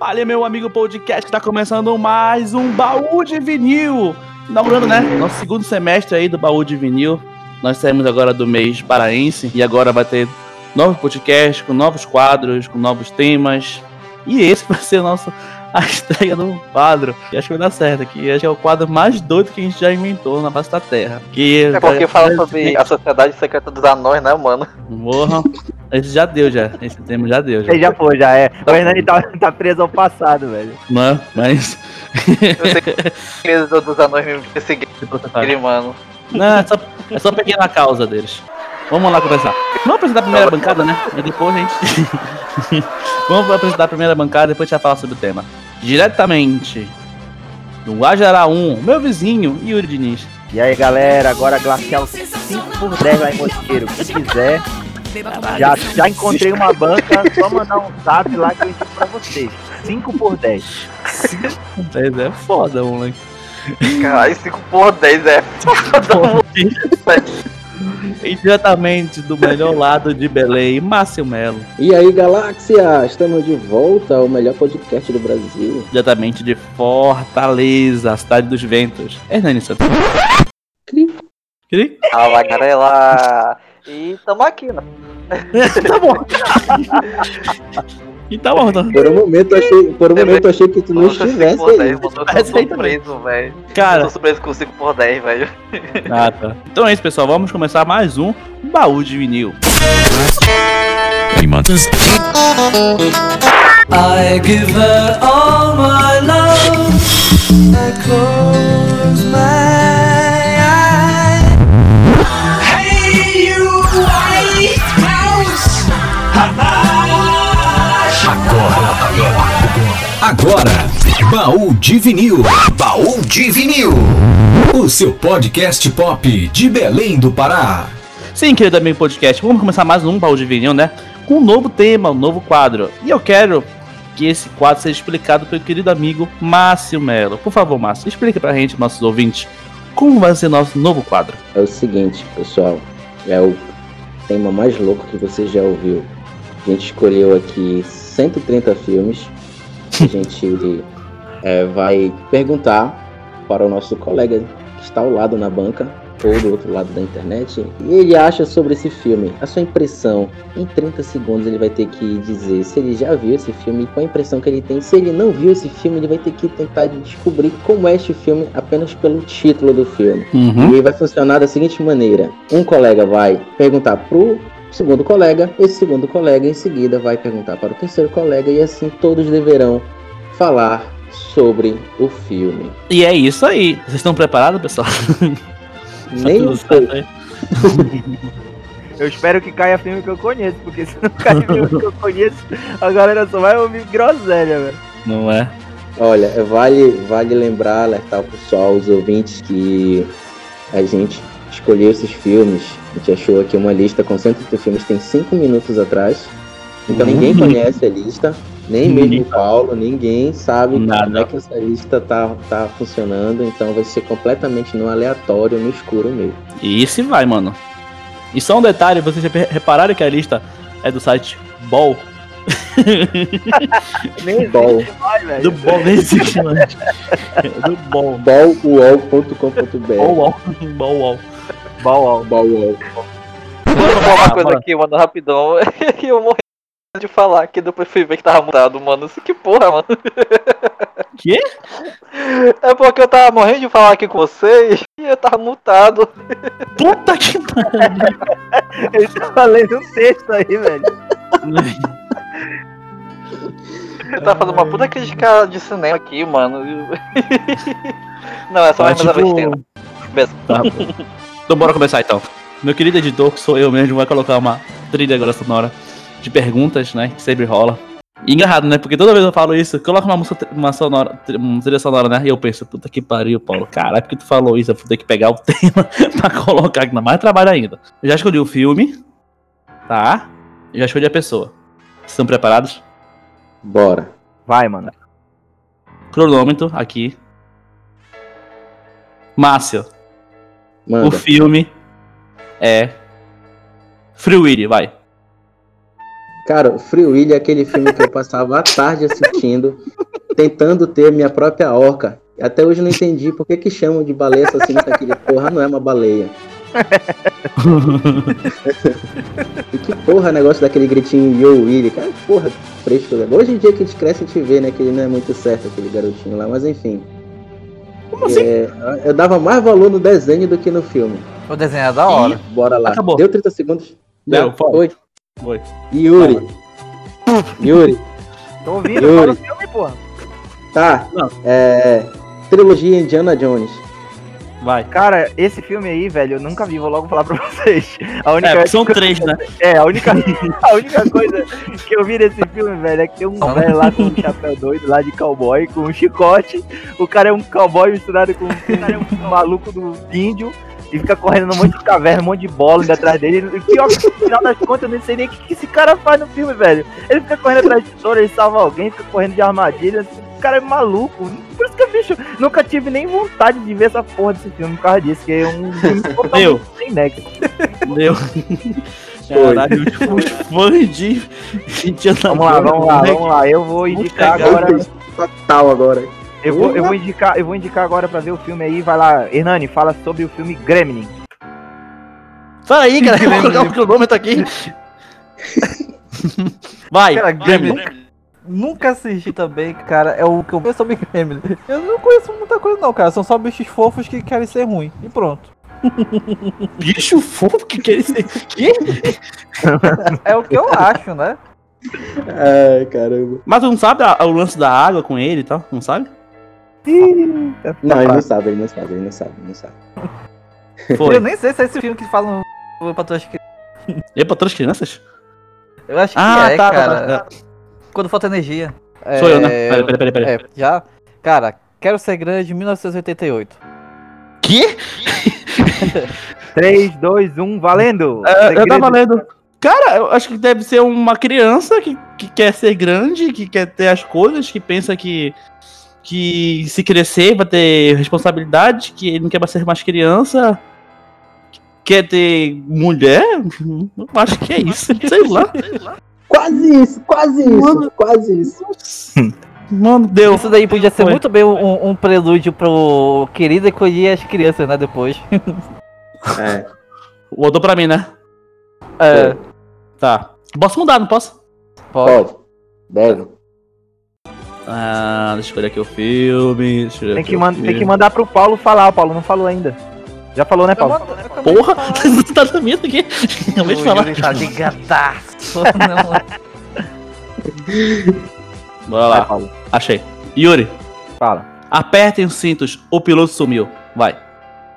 Fala, meu amigo podcast, que tá começando mais um baú de vinil. Inaugurando, né? Nosso segundo semestre aí do baú de vinil. Nós saímos agora do mês paraense e agora vai ter novos podcasts com novos quadros, com novos temas. E esse vai ser o nosso a estreia de um quadro. E acho que vai dar certo aqui. Acho que é o quadro mais doido que a gente já inventou na face da Terra. Que é porque fala sobre a sociedade secreta dos anões, né, mano? Morra. Esse já deu, já. Esse tema já deu. Já, Ele já foi, já é. O Hernani tá, tá preso ao passado, velho. Não, mas. Eu sei que dos anões me perseguirem, mano. Não, é só, é só pequena causa deles. Vamos lá começar. Vamos apresentar a primeira bancada, né? E depois a gente. Vamos apresentar a primeira bancada e depois a gente vai falar sobre o tema. Diretamente do Guajará 1, meu vizinho, Yuri Diniz. E aí, galera, agora Glacial 5 por 10 lá em Mosqueiro. Quem quiser, já, já encontrei uma banca, só mandar um zap lá que eu ensino pra vocês. 5 por 10. 5 por 10 é foda, moleque. Caralho, 5 por 10 é foda, moleque. E diretamente do melhor lado de Belém, Márcio Melo. E aí, Galáxia, estamos de volta ao melhor podcast do Brasil. Diretamente de Fortaleza, a cidade dos ventos. Hernani Santos. Cri. Cri? Fala, galera. E tamo aqui, né? tá bom. E tá bom, tá? Por um momento eu achei, por um momento achei que tu não estivesse aí. Eu tô surpreso, velho. Cara, eu tô surpreso com 5 por 10, velho. Ah, tá. Então é isso, pessoal. Vamos começar mais um baú de vinil. I give her all my love. I close my Agora, Baú de Vinil. Baú de Vinil. O seu podcast pop de Belém do Pará. Sim, querido amigo podcast, vamos começar mais um baú de vinil, né? Com um novo tema, um novo quadro. E eu quero que esse quadro seja explicado pelo querido amigo Márcio Melo. Por favor, Márcio, explica pra gente, nossos ouvintes, como vai ser nosso novo quadro. É o seguinte, pessoal, é o tema mais louco que você já ouviu. A gente escolheu aqui 130 filmes. A gente é, vai perguntar para o nosso colega que está ao lado na banca ou do outro lado da internet e ele acha sobre esse filme, a sua impressão. Em 30 segundos ele vai ter que dizer se ele já viu esse filme qual a impressão que ele tem. Se ele não viu esse filme, ele vai ter que tentar descobrir como é este filme apenas pelo título do filme. Uhum. E vai funcionar da seguinte maneira: um colega vai perguntar pro segundo colega, esse segundo colega em seguida vai perguntar para o terceiro colega e assim todos deverão falar sobre o filme. E é isso aí. Vocês estão preparados, pessoal? Nem Tá um? Eu espero que caia filme que eu conheço, porque se não cair filme que eu conheço, a galera só vai ouvir groselha, velho. Não é? Olha, vale, vale lembrar, alertar o pessoal, os ouvintes, que a gente escolheu esses filmes. A gente achou aqui uma lista com 130 filmes, tem 5 minutos atrás. Então Uhum. ninguém conhece a lista, nem Ninguém mesmo o Paulo, ninguém sabe Nada. como é que essa lista tá, tá funcionando. Então vai ser completamente no aleatório, no escuro mesmo. E se vai, mano. E só um detalhe, vocês já repararam que a lista é do site Ball? Nem existe mais, velho. Do Ball nem existe, mano. É Do Ball. Ballwall.com.br Ball, Wall. Ballwall. Vou falar uma Ah, coisa mano. aqui, mano, rapidão. que eu morri de falar que depois fui ver que tava mutado, mano. Isso que porra, mano. Quê? É porque eu tava morrendo de falar aqui com vocês e eu tava mutado. Puta que pariu. Ele tava lendo um texto aí, velho. Eu tava fazendo uma puta crítica de cinema aqui, mano. Não, é só É mais uma besteira. Beleza. Tá. Então bora começar então. Meu querido editor, que sou eu mesmo, vai colocar uma trilha agora sonora de perguntas, né? Que sempre rola. E engarrado, né? Porque toda vez eu falo isso, coloca uma música, uma sonora, uma trilha sonora, né? E eu penso, puta que pariu, Paulo. Caralho, porque tu falou isso? Eu vou ter que pegar o tema pra colocar aqui, ainda mais trabalho ainda. Eu já escolhi o filme, tá? Eu já escolhi a pessoa. Estão preparados? Bora. Vai, mano. Cronômetro aqui. Márcio, o filme é Free Willy, vai. Cara, Free Willy é aquele filme que eu passava a tarde assistindo, tentando ter minha própria orca. Até hoje eu não entendi por que, que chamam de baleia assassina se aquele porra não é uma baleia. e que porra negócio daquele gritinho Yo Willy, cara, porra, fresco. né? Hoje em dia que a gente cresce, a gente vê, né, que ele não é muito certo, aquele garotinho lá, mas enfim. Como assim? É, eu dava mais valor no desenho do que no filme. O desenho é da hora. Bora lá. Acabou. Deu 30 segundos? Deu, Já? fala. Foi. Foi. Yuri. Yuri. Tô ouvindo, Yuri. fala o filme, porra. Tá. Não. É. Trilogia Indiana Jones. Vai. Cara, esse filme aí, velho, eu nunca vi, vou logo falar pra vocês. A única, É, são três, né? é, a única, a única coisa que eu vi nesse filme, velho, é que tem um velho lá com um chapéu doido lá de cowboy, com um chicote. O cara é um cowboy misturado com o cara é um maluco do índio. E fica correndo num monte de caverna, um monte de bola atrás dele. E pior que no final das contas, eu nem sei nem o que, que esse cara faz no filme, velho. Ele fica correndo atrás de tesoura, ele salva alguém, fica correndo de armadilha. O cara é maluco. Por que eu bicho, nunca tive nem vontade de ver essa porra desse filme por causa disso, que é um filme totalmente sem nexo. Deu. Caralho, os fãs de Vamos lá, vamos lá, vamos lá. Eu vou indicar pegar. agora. Total agora. Eu vou, eu vou indicar, eu vou indicar agora pra ver o filme aí. Vai lá, Hernani, fala sobre o filme Gremlin. Fala aí, cara. Colocar o cronômetro aqui. Vai, Cara, Gremlin. Nunca assisti também, cara. É o que eu conheço sobre Gremlin. Eu não conheço muita coisa, não, cara. São só bichos fofos que querem ser ruim. E pronto. Bicho fofo que quer ser. Quê? É o que eu acho, né? Ai, caramba. Mas tu não sabe a- o lance da água com ele e tal? Não sabe? Não, ele não sabe, ele não sabe, ele não sabe, ele não sabe. Foi. Eu nem sei se é esse filme que falam pra tuas crianças. E pra outras crianças? Eu acho que Ah, é, tá, tá, cara. Tá. Quando falta energia. Sou eu, né? É, Peraí, peraí, peraí. peraí. É, já. Cara, Quero Ser Grande, 1988. Que? 3, 2, 1, valendo! É, eu Segredo- tava lendo. Cara, eu acho que deve ser uma criança que, que quer ser grande, que quer ter as coisas, que pensa que, que se crescer vai ter responsabilidade, que ele não quer mais ser mais criança, quer ter mulher. Eu acho que é isso, sei lá. Quase isso, quase isso, Mano. quase isso. Mano, deu. Isso daí podia ser Foi. muito bem um, um prelúdio pro Querida e colher as crianças, né? Depois. É. Voltou pra mim, né? É, Tá. Posso mudar, não posso? pode. Pode. Deve. Ah, deixa eu escolher aqui o filme. Deixa eu ver Tem aqui que, o man- tem filme. que mandar pro Paulo falar, o Paulo não falou ainda. Já falou, né, Paulo? Porra! Você tá dormindo aqui? Acabei de falar. Tá ligadaço. Não, Bora Vai, lá. Paulo. Achei. Yuri, Fala. apertem os cintos, o piloto sumiu. Vai.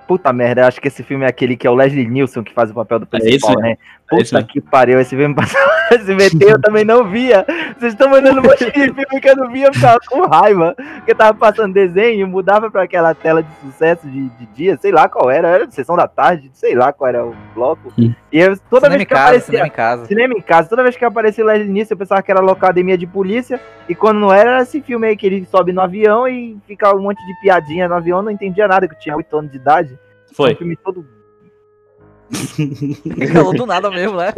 Puta merda, eu acho que esse filme é aquele que é o Leslie Nielsen que faz o papel do principal, esse né? Esse Puta mesmo. que pariu, esse filme passou no SBT, eu também não via. Vocês estão mandando um monte de filme que eu não via, eu ficava com raiva. Porque tava passando desenho, mudava pra aquela tela de sucesso de, de dia, sei lá qual era, era sessão da tarde, sei lá qual era o bloco. E eu, toda cinema vez em que casa, aparecia. cinema em casa. Cinema em casa, toda vez que aparecia o Leslie Nielsen, eu pensava que era locademia de polícia, e quando não era, era esse filme aí que ele sobe no avião e fica um monte de piadinha no avião, não entendia nada, que eu tinha 8 anos de idade. Um Foi. filme todo Falou do nada mesmo, né?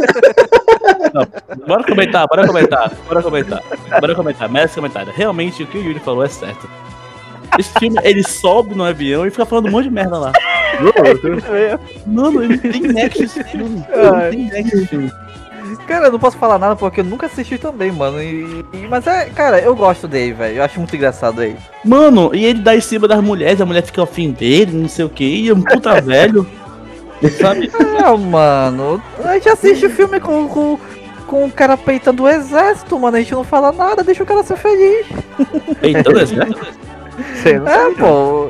Bora comentar, bora comentar, bora comentar. Bora comentar, merece comentário. Realmente o que o Yuri falou é certo. Esse filme, ele sobe no avião e fica falando um monte de merda lá. Mano, ele não tem nexo esse filme. Não tem nexo esse filme. Cara, eu não posso falar nada porque eu nunca assisti também, mano. E, e- mas é, cara, eu gosto dele, velho. Eu acho muito engraçado ele. Mano, e ele dá em cima das mulheres, a mulher fica afim dele, não sei o que, e é um puta velho. Sabe? É, mano. A gente assiste filme com, com, com o cara peitando o exército, mano. A gente não fala nada, deixa o cara ser feliz. Peitando exército. Sei, não É, sei, não. pô.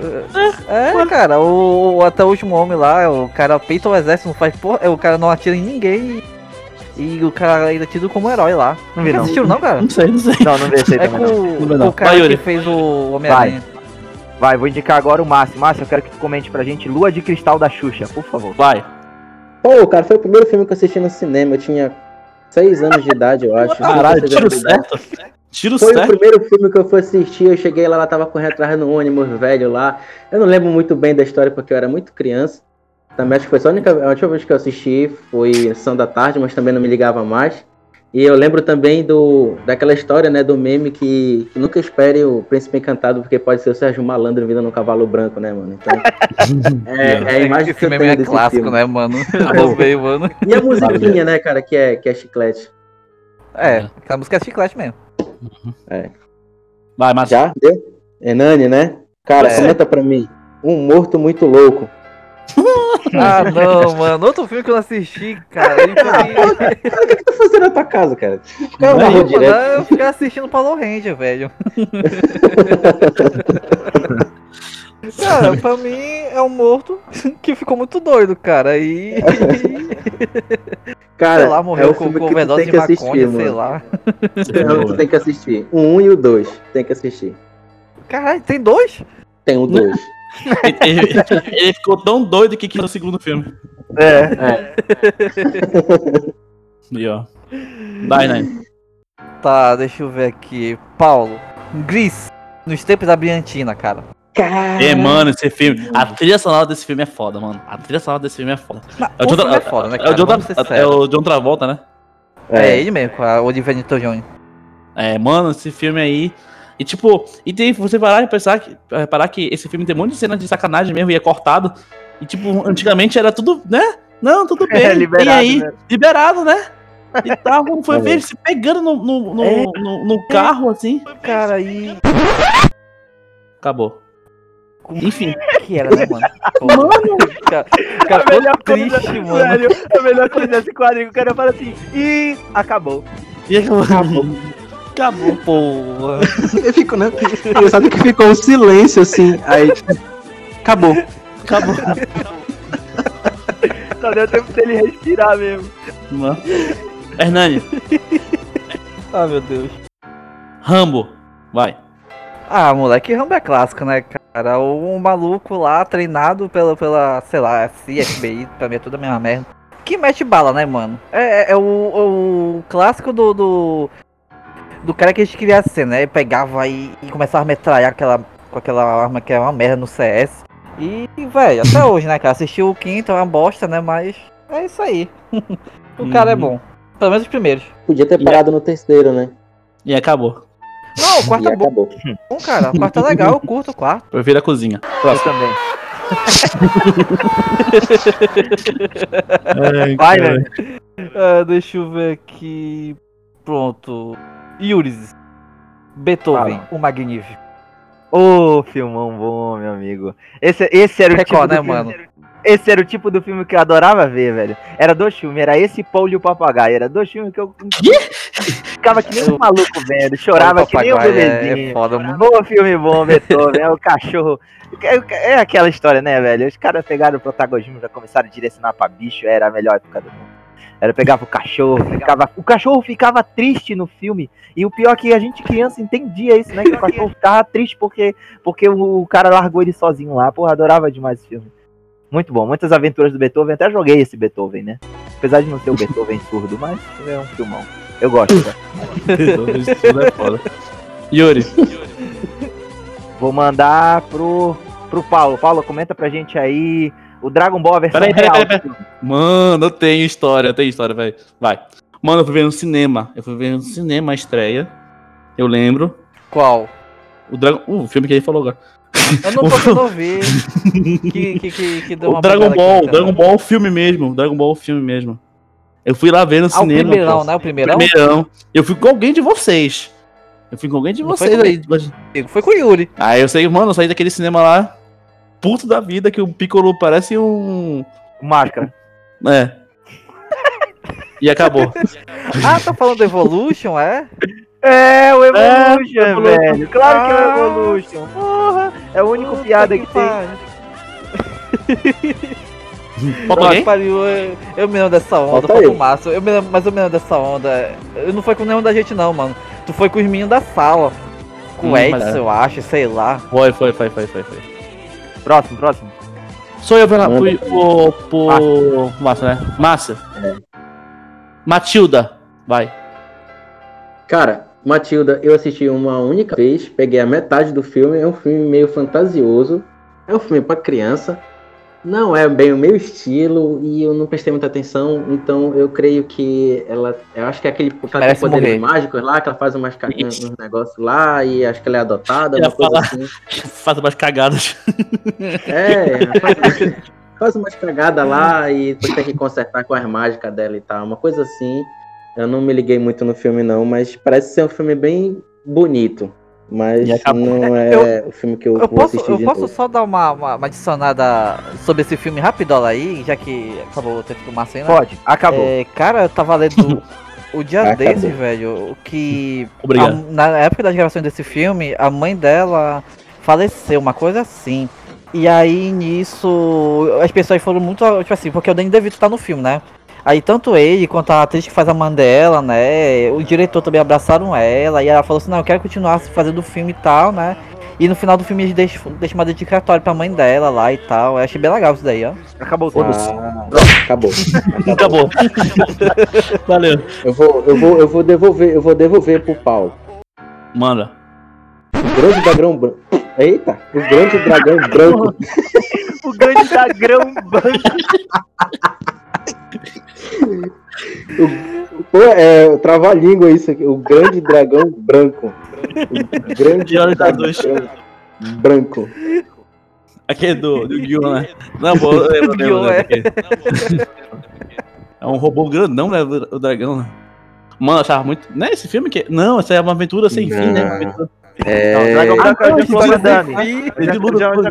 É, cara, o, o até o último homem lá, o cara peita o exército, não faz porra. O cara não atira em ninguém. E o cara ainda é tido como herói lá. Não vi, Nunca não. assistiu, não, cara? Não sei, não sei. Não, não vi esse aí É também, com, não. Não com não. o cara Vai, que fez o Homem-Aranha. Vai, vou indicar agora o Márcio. Márcio, eu quero que tu comente pra gente Lua de Cristal da Xuxa, por favor. Vai. Pô, cara, foi o primeiro filme que eu assisti no cinema. Eu tinha seis anos de idade, eu acho. Caralho, tiro certo. Tiro Foi o certo. primeiro filme que eu fui assistir. Eu cheguei lá, ela tava correndo atrás no ônibus velho lá. Eu não lembro muito bem da história porque eu era muito criança. Também acho que foi só a única a última vez que eu assisti foi Sessão da Tarde, mas também não me ligava mais. E eu lembro também do, daquela história, né, do meme que, que nunca espere o Príncipe Encantado, porque pode ser o Sérgio Malandro vindo num cavalo branco, né, mano? Então, é, é a imagem que Esse eu meme tenho é desse clássico, filme. né, mano? veio, mano. E a musiquinha, né, cara, que é, que é chiclete. É, a música é chiclete mesmo. Vai, Márcio. Já? Deu? Enani, né? Cara, É. comenta pra mim. Um morto muito louco. Ah, não, mano. Outro filme que eu não assisti, cara. Foi... Cara, o que, que tu tá fazendo na tua casa, cara? Não, direto. eu fiquei assistindo Power Ranger, velho. Cara, pra mim é um morto que ficou muito doido, cara. E. Cara, sei lá, é morreu o com, overdose de assistir, maconha, sei mano. lá. Não, tu tem que assistir. 1 e o 2. Tem que assistir. Caralho, tem dois? Tem o 2. Ele, ele- ficou tão doido que quis o segundo filme. É. E ó. Vai, né? Tá, deixa eu ver aqui. Paulo. Gris. Nos tempos da Briantina, cara. Cara. É, mano, esse filme. A trilha sonora desse filme é foda, mano. A trilha sonora desse filme é foda. Mas É o o John, filme Tra- é foda, né, é o? John, Tra- é o John Travolta, né? É ele mesmo, com a Oliver Newton-John. É, mano, esse filme aí. E tipo, e tem você parar e pensar que, reparar que esse filme tem um monte de cena de sacanagem mesmo e é cortado. E tipo, antigamente era tudo, né? Não, tudo bem. É, e liberado, aí, né? liberado, né? E tal, como foi É. ver se pegando no, no, no, É. no- no carro, assim. Cara, aí. Acabou. Enfim. Que era, né, mano? Mano! Cara, cara A melhor ficou coisa, triste, mano. velho, a melhor coisa desse quadrinho, o cara fala assim, e acabou. E acabou. Acabou. Porra. Eu fico, né? Engraçado que ficou um silêncio assim. Aí. Acabou. Acabou. Só deu tempo dele respirar mesmo. Mano. Hernani, Ah, meu Deus. Rambo. Vai. Ah, moleque, Rambo é clássico, né, cara? O, maluco lá, treinado pela, pela sei lá, CFBI, pra mim é tudo a mesma merda. Que mete bala, né, mano? É, é- é o, o clássico do, do. Do cara que a gente queria ser, né? Ele pegava e, e começava a metralhar aquela, com aquela arma que é uma merda no CS. E, velho, até hoje, né, cara? Assistiu o quinto, é uma bosta, né? Mas é isso aí. o cara é Uhum. bom. Pelo menos os primeiros. Podia ter parado no terceiro, né? E acabou. Não, o quarto E é bom, acabou. cara. O quarto é legal, eu curto o quarto. Prefiro a cozinha. Eu também. Ai, Vai, velho. Ah, deixa eu ver aqui. Pronto. Yuris. Beethoven, o Magnífico. Ô, filmão bom, meu amigo. Esse, esse era o tipo Record, do né, filme- mano? Esse era o tipo do filme que eu adorava ver, velho. Era dois filmes, era esse Paul e o Papagaio. Era dois filmes que eu ficava que nem um maluco vendo, chorava que nem um Papagaio bebezinho. É, é foda, mano. Bom filme bom, Beethoven, é o cachorro. É, é aquela história, né, velho? Os caras pegaram o protagonismo, já começaram a direcionar pra bicho, era a melhor época do mundo. Era pegar o cachorro, ficava, o cachorro ficava triste no filme. E o pior é que a gente criança entendia isso, né? Que o cachorro ficava triste porque, porque o, cara largou ele sozinho lá. Porra, adorava demais esse filme. Muito bom, muitas aventuras do Beethoven. Até joguei esse Beethoven, né? Apesar de não ser o Beethoven surdo, mas é um filmão. Eu gosto, né? Isso tudo é foda. Yuri, Vou mandar pro, pro Paulo. Paulo, comenta pra gente aí o Dragon Ball versão Peraí, peraí, real. peraí, mano, eu tenho história, eu tenho história, velho. Vai. Mano, eu fui ver no cinema. Eu fui ver no cinema a estreia. Eu lembro. Qual? O Dragon. Uh, o filme que ele falou agora. Eu não tô conseguindo ouvir. Que, que, que, que deu O uma Dragon Ball, aqui, o Dragon Ball é o filme mesmo. o Dragon Ball é o filme mesmo. Eu fui lá ver no Ah, o cinema. primeirão, pô. né? O primeirão? Primeirão. Eu fui com alguém de vocês. Eu fui com alguém de Não foi vocês comigo. aí. Foi com o Yuri. Aí eu sei, mano, eu saí daquele cinema lá, puto da vida, que o Piccolo parece um. Máscara. É. E acabou. Ah, tá falando do Evolution, é? É, o Evolution, É, velho. Claro que é o Ah. Evolution. Porra, é o único piada que tem. Falta Nossa, alguém? pariu, eu, eu me lembro dessa onda, Falta falta eu. o Márcio. Eu me lembro, mas eu me lembro dessa onda. Eu não foi com nenhum da gente não, mano. Tu foi com os meninos da sala. Com Hum, o Edson, mas é. eu acho, sei lá. Foi, foi, foi, foi, foi, foi. Próximo, próximo. Sou eu pela. Fui por. por. Massa, né? Massa. Matilda. Vai. Cara, Matilda, eu assisti uma única vez, peguei a metade do filme, é um filme meio fantasioso, é um filme pra criança, Não é bem o meu estilo e eu não prestei muita atenção, então eu creio que ela. Eu acho que é aquele ela Merece poderes morrer. mágicos lá, que ela faz umas, ca- uns uns negócios lá e acho que ela é adotada, coisa falar. assim. Faz umas cagadas. É, faz, faz umas cagadas lá e depois tem que consertar com as mágicas dela e tal. Uma coisa assim. Eu não me liguei muito no filme, não, mas parece ser um filme bem bonito. Mas acabou. não é o filme que eu, Eu vou posso, assistir eu de posso novo. só dar uma, uma, uma adicionada sobre esse filme rapidola aí, já que acabou o tempo do Marcelo. Pode, acabou. É, cara, eu tava lendo o dia Acabou. desse, velho, que Obrigado. a- na época das gravações desse filme, a mãe dela faleceu, uma coisa assim. E aí nisso, as pessoas foram muito, tipo assim, porque o Danny DeVito tá no filme, né? Aí tanto ele quanto a atriz que faz a Mandela, né? O diretor também abraçaram ela e ela falou assim, não, eu quero continuar fazendo o filme e tal, né? E no final do filme eles deixam, deixam uma dedicatória pra mãe dela lá e tal. Eu achei bem legal isso daí, ó. Acabou o tempo. Ah, pronto, acabou. Acabou. Valeu. Eu vou, eu vou, eu vou devolver, eu vou devolver pro Paulo. Manda. O grande dragão branco. Eita, o grande dragão branco. O grande dragão branco. Pô, é o trava-língua isso aqui. O grande dragão branco. O grande de dragão todos. branco. Aquele do, do Guion, né? Não, pô, eu lembro, Guion, lembro é. É um robô grandão, né? O dragão, né? Mano, eu achava muito. Não é esse filme que. Não, essa é uma aventura sem fim, né? Uma aventura- É, branco é o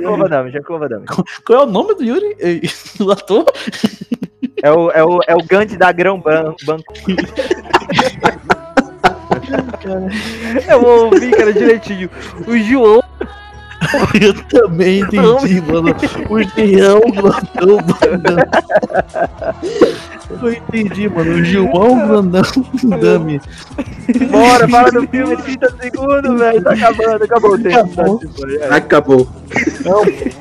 não, Van Damme, Jean-Claude Van Damme. Qual é o nome do Yuri? Do ator? É o, é o, é o Gandhi da Grão Ban- Banco. Eu ouvi, cara, direitinho. O João. Eu também entendi, mano. O João Grandão Grandão. Eu entendi, mano. O João Grandão Dami. Bora, fala do filme 30 segundos, velho. Tá acabando, acabou o tempo. Acabou. acabou.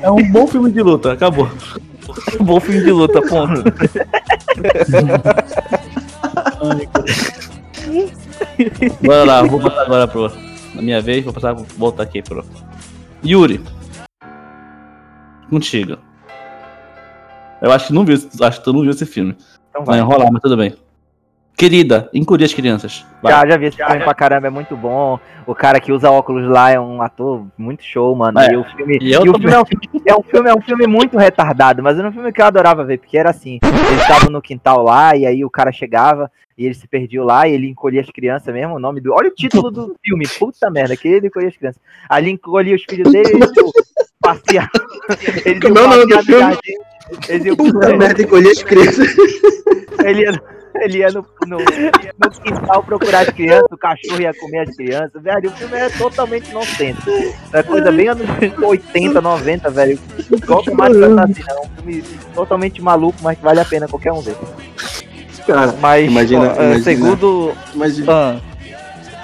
É um bom filme de luta, acabou. Bom filme de luta, ponto. Bora lá, vou passar agora pro. Na minha vez, vou passar, voltar aqui pro. Yuri. Contigo. Eu acho que não viu, acho que tu não viu esse filme. Então Vai vai. enrolar, mas tudo bem. Querida, encolhi as crianças. Vai. Já, já vi esse filme pra caramba, é muito bom. O cara que usa óculos lá é um ator muito show, mano. É. E o filme, E eu e o filme é, um, filme- é um filme é um filme muito retardado, mas era um filme que eu adorava ver, porque era assim, eles estavam no quintal lá e aí o cara chegava e ele se perdia lá e ele encolhia as crianças mesmo, o nome do. Olha o título do filme, puta merda, que ele encolhia as crianças. Ali encolhia os filhos dele e passear. Eles iam Como é o nome do filme? Eles iam Puta merda, encolhi as crianças. ele ia, ele ia no, no, no quintal procurar as crianças, o cachorro ia comer as crianças. Velho, o filme é totalmente nonsense. É coisa bem anos 80, 90, velho. Mais. É um filme totalmente maluco, mas que vale a pena qualquer um ver. Cara, Mas, Imagina- ó, é, imagina. segundo. imagina, Ah,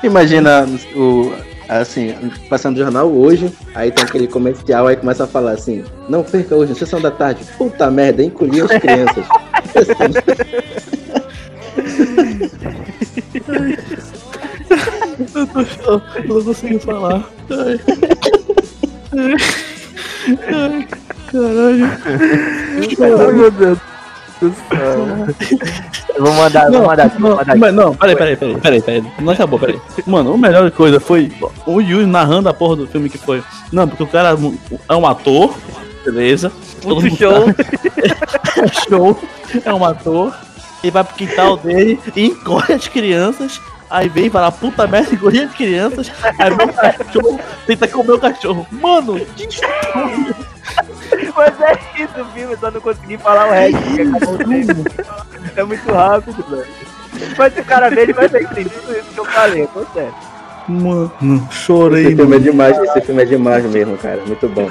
imagina o. Assim, passando no jornal hoje, aí tem aquele comercial, aí começa a falar assim, não perca hoje, sessão da tarde, puta merda, encolhi as crianças. Eu tô eu não consigo falar. Ai. Ai, caralho. Ai, meu Deus. Eu vou mandar, eu vou mandar aqui, vou Não, mandar aqui. mas não, peraí, peraí, peraí, peraí, peraí. Não acabou, peraí. Mano, a melhor coisa foi o Yuri narrando a porra do filme que foi. Não, porque o cara é um ator, beleza. Todo muito mundo show. é show, é um ator. Ele vai pro quintal dele e encolhe as crianças. Aí vem e fala, puta merda, encolhe as crianças. Aí meu cachorro tenta comer o cachorro. Mano, que Mas é isso o filme, só não consegui falar o resto. É muito rápido, velho. Mas se o cara ver, ele vai ter entendido isso que eu falei, tô certo. Mano, chorei. Esse filme é demais, esse filme é demais mesmo, cara. Muito bom.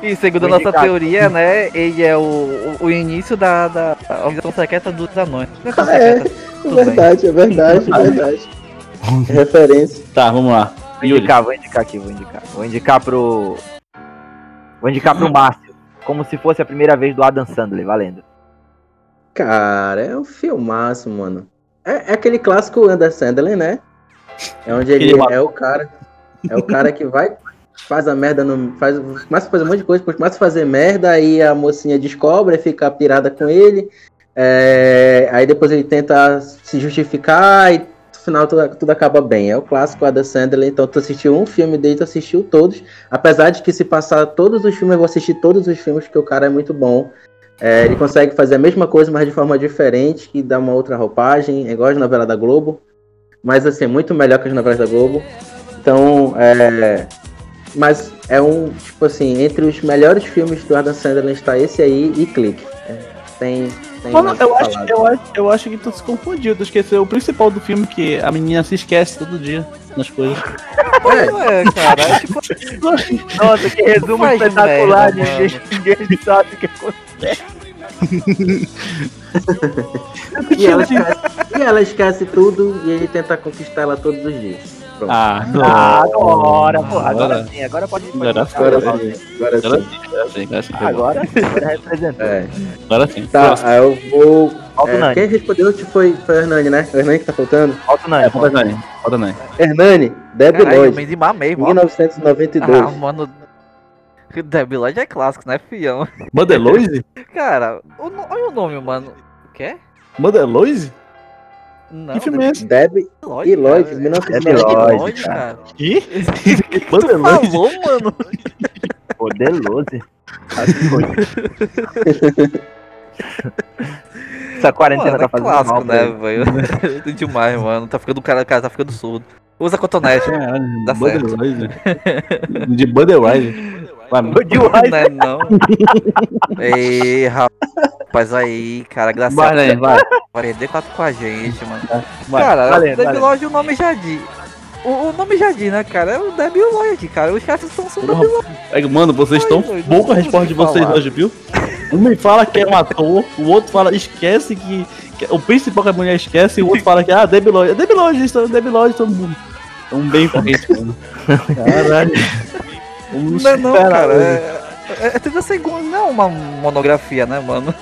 E segundo a nossa teoria, né? Ele é o, o, início da, da organização secreta dos anões. Não é Ah, é. É verdade, é verdade, é verdade. Referência. Tá, vamos lá. Vou indicar, vou indicar aqui, vou indicar. Vou indicar pro. Vou indicar pro Márcio. Como se fosse a primeira vez do Adam Sandler, valendo. Cara, é um filmaço, mano. É, é aquele clássico Anderson Sandler, né? É onde ele é o cara. É o cara que vai. faz a merda, no, faz, começa a fazer um monte de coisa, começa a fazer merda, aí a mocinha descobre, fica pirada com ele, é, aí depois ele tenta se justificar e final tudo, tudo acaba bem. É o clássico Adam Sandler, então tu assistiu um filme dele, tu assistiu todos, apesar de que se passar todos os filmes, eu vou assistir todos os filmes, porque o cara é muito bom. É, ele consegue fazer a mesma coisa, mas de forma diferente, que dá uma outra roupagem, é igual as novelas da Globo, mas assim, é muito melhor que as novelas da Globo. Então, é, mas é um, tipo assim, entre os melhores filmes do Adam Sandler está esse aí e Clique. É, tem, tem Mano, eu acho, eu, acho, eu acho que tu se confundiu. Tu esqueceu o principal do filme, que a menina se esquece todo dia nas coisas. É, cara, é tipo, Nossa, que resumo Faz espetacular, merda, ninguém, sabe o que aconteceu. E ela, esquece, e ela esquece tudo e ele tenta conquistar ela todos os dias. Pronto. Ah, Ah, agora, pô, agora Agora. sim, agora pode pode Agora Agora o sim, agora Agora sim. agora sim, agora sim. Agora sim, agora representou. É. Agora sim. Tá, Próximo. aí eu vou. Falta o É, Nani. quem respondeu foi, foi o Hernani, né? O Hernani que tá faltando. Falta o É, Nani. falta Nani. Falta Nani. Hernani, Debbie caralho, eu Lloyd, me desmamei, mano. 1992. Ah, mano. Debbie Lloyd é clássico, né, fião? Modeloise? Cara, o olha o nome, mano. O quê? Modeloise? Não, Que filme é esse? Lloyd, e Lloyd, cara. 1992. Debbie Lloyd, Lloyd, cara. Que? Que tu Modeloise? falou, mano? Poderoso. Essa quarentena Mano, tá é fazendo clássico, mal né, velho? Demais, mano. Tá ficando, o cara, cara tá ficando surdo. Usa cotonete. Caralho, Dá certo. De Budweiser. De White. Não é não. Ei, rapaz, aí, cara, vai, graças vai. a Deus, quatro com a gente, mano. vai. cara, valendo. Lloyd, o nome já diz. O, o nome já diz, né, cara? É o Debbie Lloyd, cara. Os chefes são são Lloyd. É, Mano, vocês estão bom com a resposta de vocês falar. hoje, viu? Um me fala que é um ator, o outro fala, esquece que. que o principal que a mulher esquece, e o outro fala que, ah, isso, Debbie Lloyd, todo mundo. Tão bem corrente, mano. Caralho. Não, é não, cara. É, é, é 30 segundos, não é uma monografia, né, mano?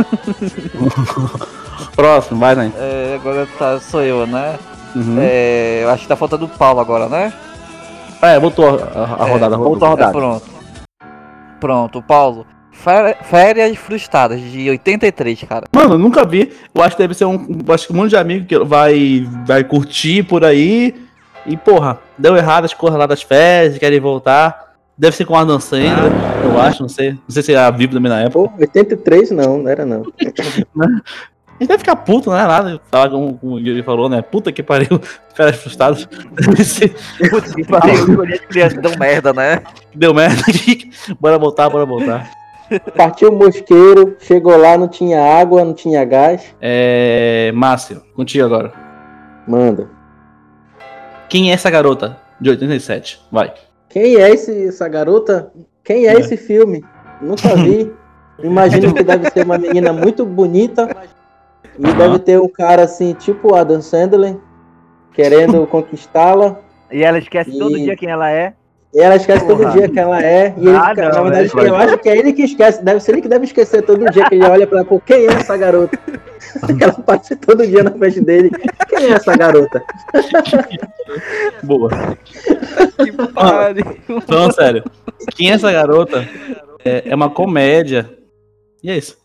Próximo, vai, né? É, agora tá, sou eu, né? Uhum. É, eu acho que tá faltando o Paulo agora, né? É, voltou a, a- É, rodada. voltou a rodada. É, pronto. Pronto, Paulo. Fé- Férias frustradas de 83, cara. Mano, eu nunca vi. Eu acho que deve ser um. Acho que um monte de amigo que vai, vai curtir por aí. E, porra, deu errado as coisas lá das férias, querem voltar. Deve ser com a Adam Sandler, eu acho, não sei. Não sei se era vivo também na época. Pô, 83 não, não era não. A gente deve ficar puto, não é nada. Falar como, como o Yuri falou, né? Puta que pariu. Férias frustradas. Ser- Putz, que pariu, crianças. Deu merda, né? Deu merda. Bora voltar, bora voltar. Partiu o mosqueiro, chegou lá, não tinha água, não tinha gás. É. Márcio, contigo agora. Manda. Quem é essa garota? De 87. Vai. Quem é esse, essa garota? Quem é É. esse filme? Nunca vi. Imagino que deve ser uma menina muito bonita. E deve ter um cara assim, tipo Adam Sandler, querendo conquistá-la. E ela esquece todo E- dia quem ela é. E ela esquece todo Porra. dia que ela é. E ele, Ah, não, na verdade, velho. eu acho que é ele que esquece. Deve ser ele que deve esquecer todo dia que ele olha pra pô, quem é essa garota? Que ela passa todo dia na frente dele. Quem é essa garota? Boa. Que pariu. Falando sério. Quem é essa garota? É, é uma comédia. E é isso.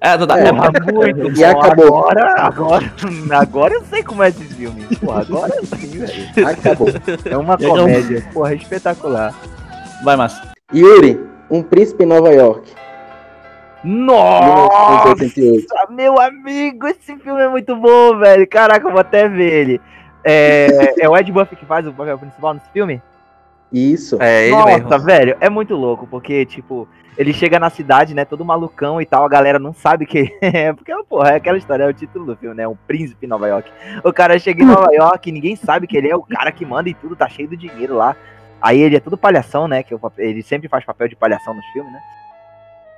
É, tá, tá. É, É, muito E bom. acabou. Agora, agora, agora eu sei como é esse filme. Porra, agora eu sei, velho. Acabou. É uma Legal. comédia. Porra, espetacular. Vai, Márcio. Yuri, um príncipe em Nova York. Nossa, 1988. meu amigo, esse filme é muito bom, velho. Caraca, eu vou até ver ele. É, é o Ed Buffy que faz o papel principal nesse filme? Isso. É, ele Nossa, mesmo. velho, é muito louco, porque, tipo, ele chega na cidade, né, todo malucão e tal, a galera não sabe que ele é, porque, porra, é aquela história, é o título do filme, né, um príncipe em Nova York. O cara chega em Nova York e ninguém sabe que ele é o cara que manda e tudo, tá cheio de dinheiro lá. Aí ele é tudo palhação, né, que o papel- ele sempre faz papel de palhação nos filmes, né.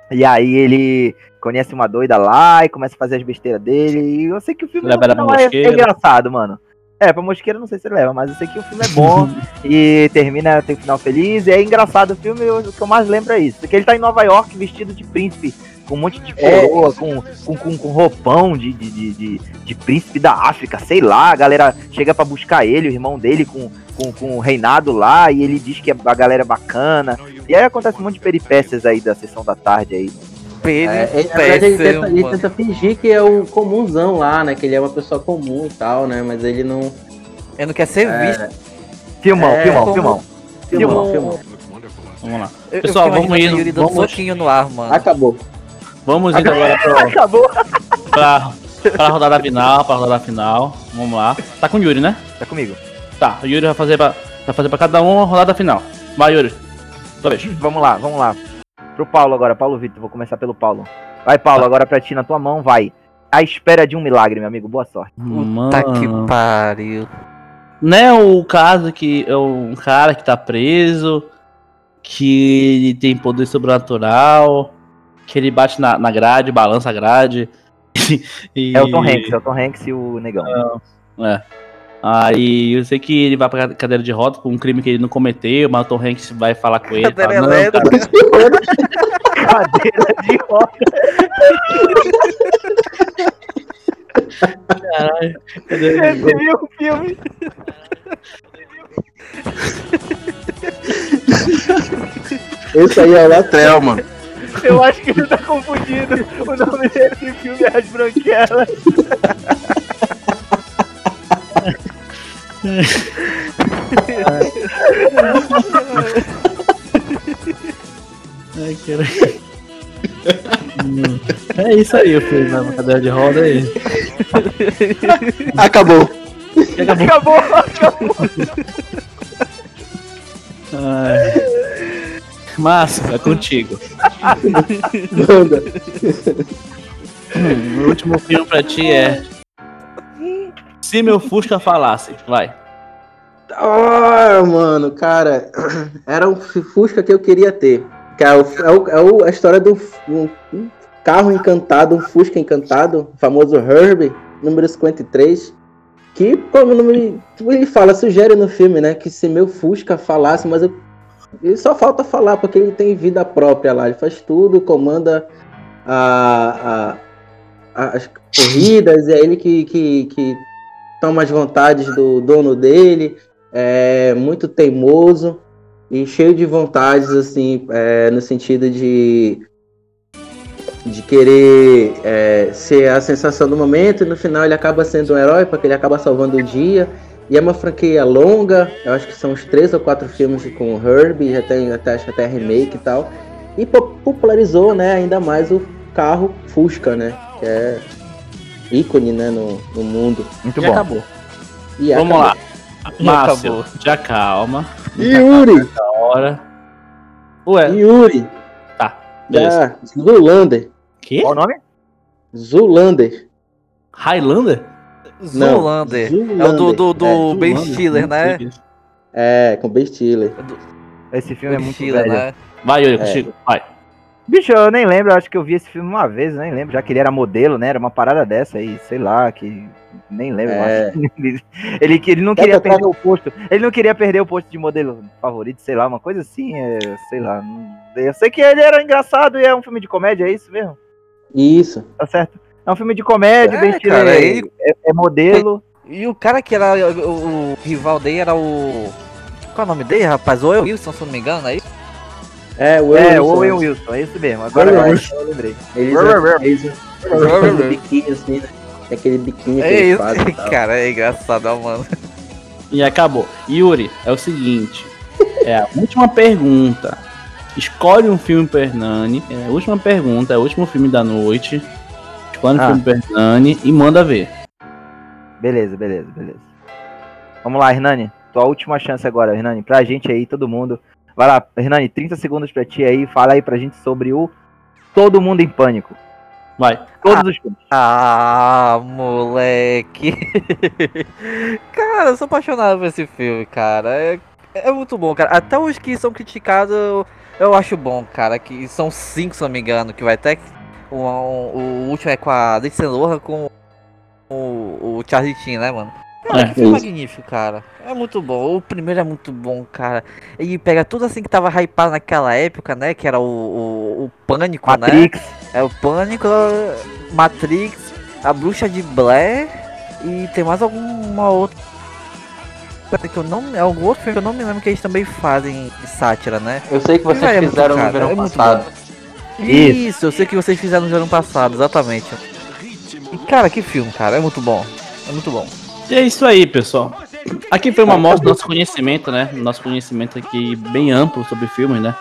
E aí ele conhece uma doida lá e começa a fazer as besteiras dele, e eu sei que o filme Leva pra não é, é engraçado, mano. É, pra mosqueira não sei se leva, mas eu sei que o filme é bom e termina, tem um final feliz. E é engraçado o filme, o que eu mais lembro é isso. Porque ele tá em Nova York vestido de príncipe, com um monte de É. coroa, com, com, com, com roupão de, de, de, de, de príncipe da África, sei lá. A galera chega pra buscar ele, o irmão dele, com, com, com o reinado lá, e ele diz que a galera é bacana. E aí acontece um monte de peripécias aí da sessão da tarde aí. É, ele, na verdade, ele, tenta, ele tenta fingir que é o comunzão lá, né? Que ele é uma pessoa comum e tal, né? Mas ele não. Ele não quer ser É, visto. Filmão, É, filmão, como- filmão. filmão, filmão. Vamos lá. Eu, Pessoal, eu vamos indo, Yuri vamos- soquinho no ar, mano. Acabou. Vamos indo agora pra, Acabou. pra, pra rodada final, pra rodada final. Vamos lá. Tá com o Yuri, né? Tá comigo. Tá, o Yuri vai fazer pra, vai fazer pra cada um a rodada final. Vai, Yuri. Vez. Vamos lá, vamos lá. Pro Paulo agora, Paulo Vitor, vou começar pelo Paulo. Vai, Paulo, agora pra ti na tua mão, vai. À espera de um milagre, meu amigo. Boa sorte. Tá que Mano. pariu. Não é o caso que é um cara que tá preso, que ele tem poder sobrenatural, que ele bate na, na grade, balança a grade. e, É o Tom Hanks, é o Tom Hanks e o Negão. É. Aí eu sei que ele vai pra cadeira de roda por um crime que ele não cometeu, mas o Tom Hanks vai falar com ele. Cadeira fala, cara, Cadeira de roda. caralho, cadê- Você viu o filme? Esse aí é o Latrell, mano. Eu acho que ele tá confundindo. O nome desse filme é As Branquelas. Ai, caralho. É isso aí, o filme na cadeira de roda aí. Acabou. Acabou, acabou. Ai. Márcio, é contigo. Manda. Hum, o último filme pra ti é. Se meu Fusca falasse, vai. Ah, mano, cara, era um Fusca que eu queria ter. Que é, o, é, o- é o- a história do um, carro encantado, um Fusca encantado, o famoso Herbie, número 53. Que, como o nome, ele fala, sugere no filme, né? Que se meu Fusca falasse, mas eu, ele só falta falar, porque ele tem vida própria lá. Ele faz tudo, comanda a, a- a- as corridas, é ele que, que, que toma as vontades do dono dele é muito teimoso e cheio de vontades, assim, é, no sentido de de querer é, ser a sensação do momento e no final ele acaba sendo um herói porque ele acaba salvando o dia. E é uma franquia longa, eu acho que são uns três ou quatro filmes com o Herbie, já tem até, acho até remake e tal, e po- popularizou, né, ainda mais o carro Fusca, né, que é ícone, né, no, no mundo. Muito E bom. acabou. E Vamos acabou. lá. Márcio, acabou. já calma. Yuri, Da hora. Ué, Yuri, tá. Beleza. da Zulander. Que? Qual o nome? Zulander. Highlander? Não, Zulander. É o do, do, do É, Ben? Stiller, né? É, com Ben Stiller. Esse filme é muito Stiller, velho. né? Vai, Yuri, É. contigo. Vai. Bicho, eu nem lembro, eu acho que eu vi esse filme uma vez, nem lembro, já que ele era modelo, né? Era uma parada dessa aí, sei lá, que nem lembro. eu É. acho. ele, que- ele não queria perder o posto. Ele não queria perder o posto de modelo favorito, sei lá, uma coisa assim, é, sei lá. Eu sei que ele era engraçado e é um filme de comédia, é isso mesmo? Isso. Tá certo? É um filme de comédia, É, Stiller cara, é, ele- é- é modelo. E o cara que era o, o- o rival dele era o. Qual é o nome dele, rapaz? O Wilson, se eu não me engano, aí. É, o É, o Wilson. Owen Wilson, é isso mesmo. Agora eu, eu lembrei. Eles, eles, eles biquinho assim, né? Aquele biquinho que É eles isso. fazem. Cara, é engraçado, mano. E acabou. Yuri, é o seguinte. É a última pergunta. Escolhe um filme pro Hernani. É a última pergunta, é o último filme da noite. Escolhe um Ah. filme pro Hernani e manda ver. Beleza, beleza, beleza. Vamos lá, Hernani. Tua última chance agora, Hernani. Pra gente aí, todo mundo. Vai lá, Hernani, 30 segundos pra ti aí. Fala aí pra gente sobre o Todo Mundo em Pânico. Vai. Todos os filmes. Ah, moleque. cara, eu sou apaixonado por esse filme, cara. É, é muito bom, cara. Até os que são criticados eu, eu acho bom, cara. Que são cinco, se eu não me engano, que vai até. O, o, o último é com a Lindsay Lohan com o, o Charlie Sheen, né, mano? Cara, É, que filme isso. magnífico, cara. É muito bom. O primeiro é muito bom, cara. Ele pega tudo assim que tava hypado naquela época, né? Que era o, o, o Pânico, né? Matrix. É o Pânico, Matrix, a Bruxa de Blair e tem mais alguma outra que eu não, é algum outro filme que eu não me lembro que eles também fazem sátira, né? Eu sei que vocês É muito fizeram cara, no verão é passado. Isso. Isso, eu sei que vocês fizeram no ano passado, exatamente. E cara, que filme, cara, é muito bom. É muito bom. E é isso aí, pessoal. Aqui foi uma amostra do nosso conhecimento, né? Nosso conhecimento aqui bem amplo sobre filmes, né?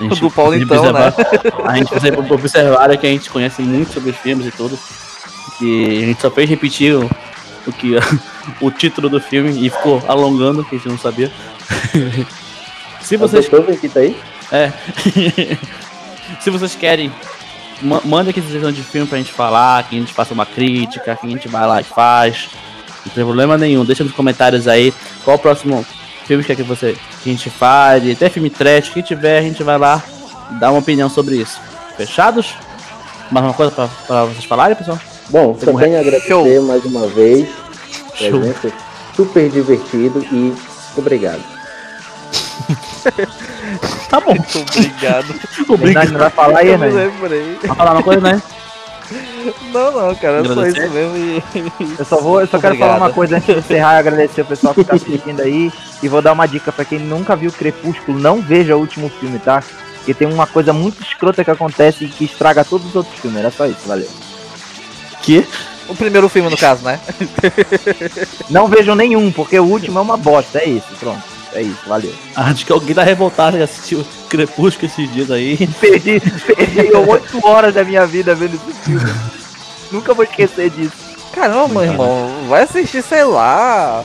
A Do Paulo, então, né? observar- A gente observar que a gente conhece muito sobre filmes e tudo. Que a gente só fez repetir o, o que o título do filme e ficou alongando, que a gente não sabia. Se vocês Gostou, Vegeta aí? É. Se vocês querem, ma manda aqui sugestão de filme pra gente falar, que a gente faça uma crítica, que a gente vai lá e faz. Não tem problema nenhum. Deixa nos comentários aí qual o próximo filme que, é que, você, que a gente fale, até filme trash, que tiver, a gente vai lá dar uma opinião sobre isso. Fechados? Mais uma coisa pra, pra vocês falarem, pessoal? Bom, só tenho a agradecer Show. mais uma vez. Show. Presença super divertido e obrigado. Tá bom. Muito obrigado. Obrigado. Não vai falar aí, né? Pra falar uma coisa, né? Não, não, cara, é só isso mesmo e. Eu só vou, eu só quero Obrigado. falar uma coisa antes de encerrar e agradecer o pessoal que tá assistindo aí. E vou dar uma dica pra quem nunca viu Crepúsculo, não veja o último filme, tá? Porque tem uma coisa muito escrota que acontece e que estraga todos os outros filmes. Era só isso, valeu. Que? O primeiro filme, no caso, né? Não vejam nenhum, porque o último é uma bosta. É isso, pronto. É isso, valeu. Acho que alguém tá revoltado que assistiu Crepúsculo esses dias aí. Perdi, perdi oito horas da minha vida vendo esse filme. Nunca vou esquecer disso. Caramba, meu irmão, vai assistir, sei lá.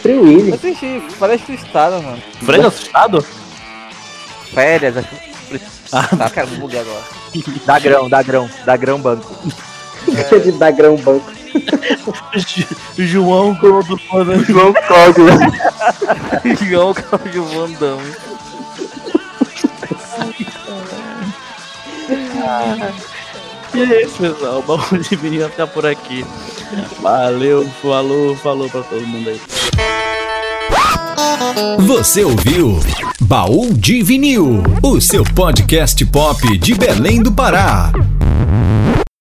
Free Willy. Vai assistir Férias Frustradas, mano. Frango assustado? Férias, acho que. Tá, cara, vou bugar agora. Dá grão, dá grão, dá grão banco. De dar grão banco. João do Foda. João Cogla. João Cláudio Van Damme. E é isso, pessoal. O baú de vinil vai ficar por aqui. Valeu, falou, falou pra todo mundo aí. Você ouviu Baú de Vinil, o seu podcast pop de Belém do Pará.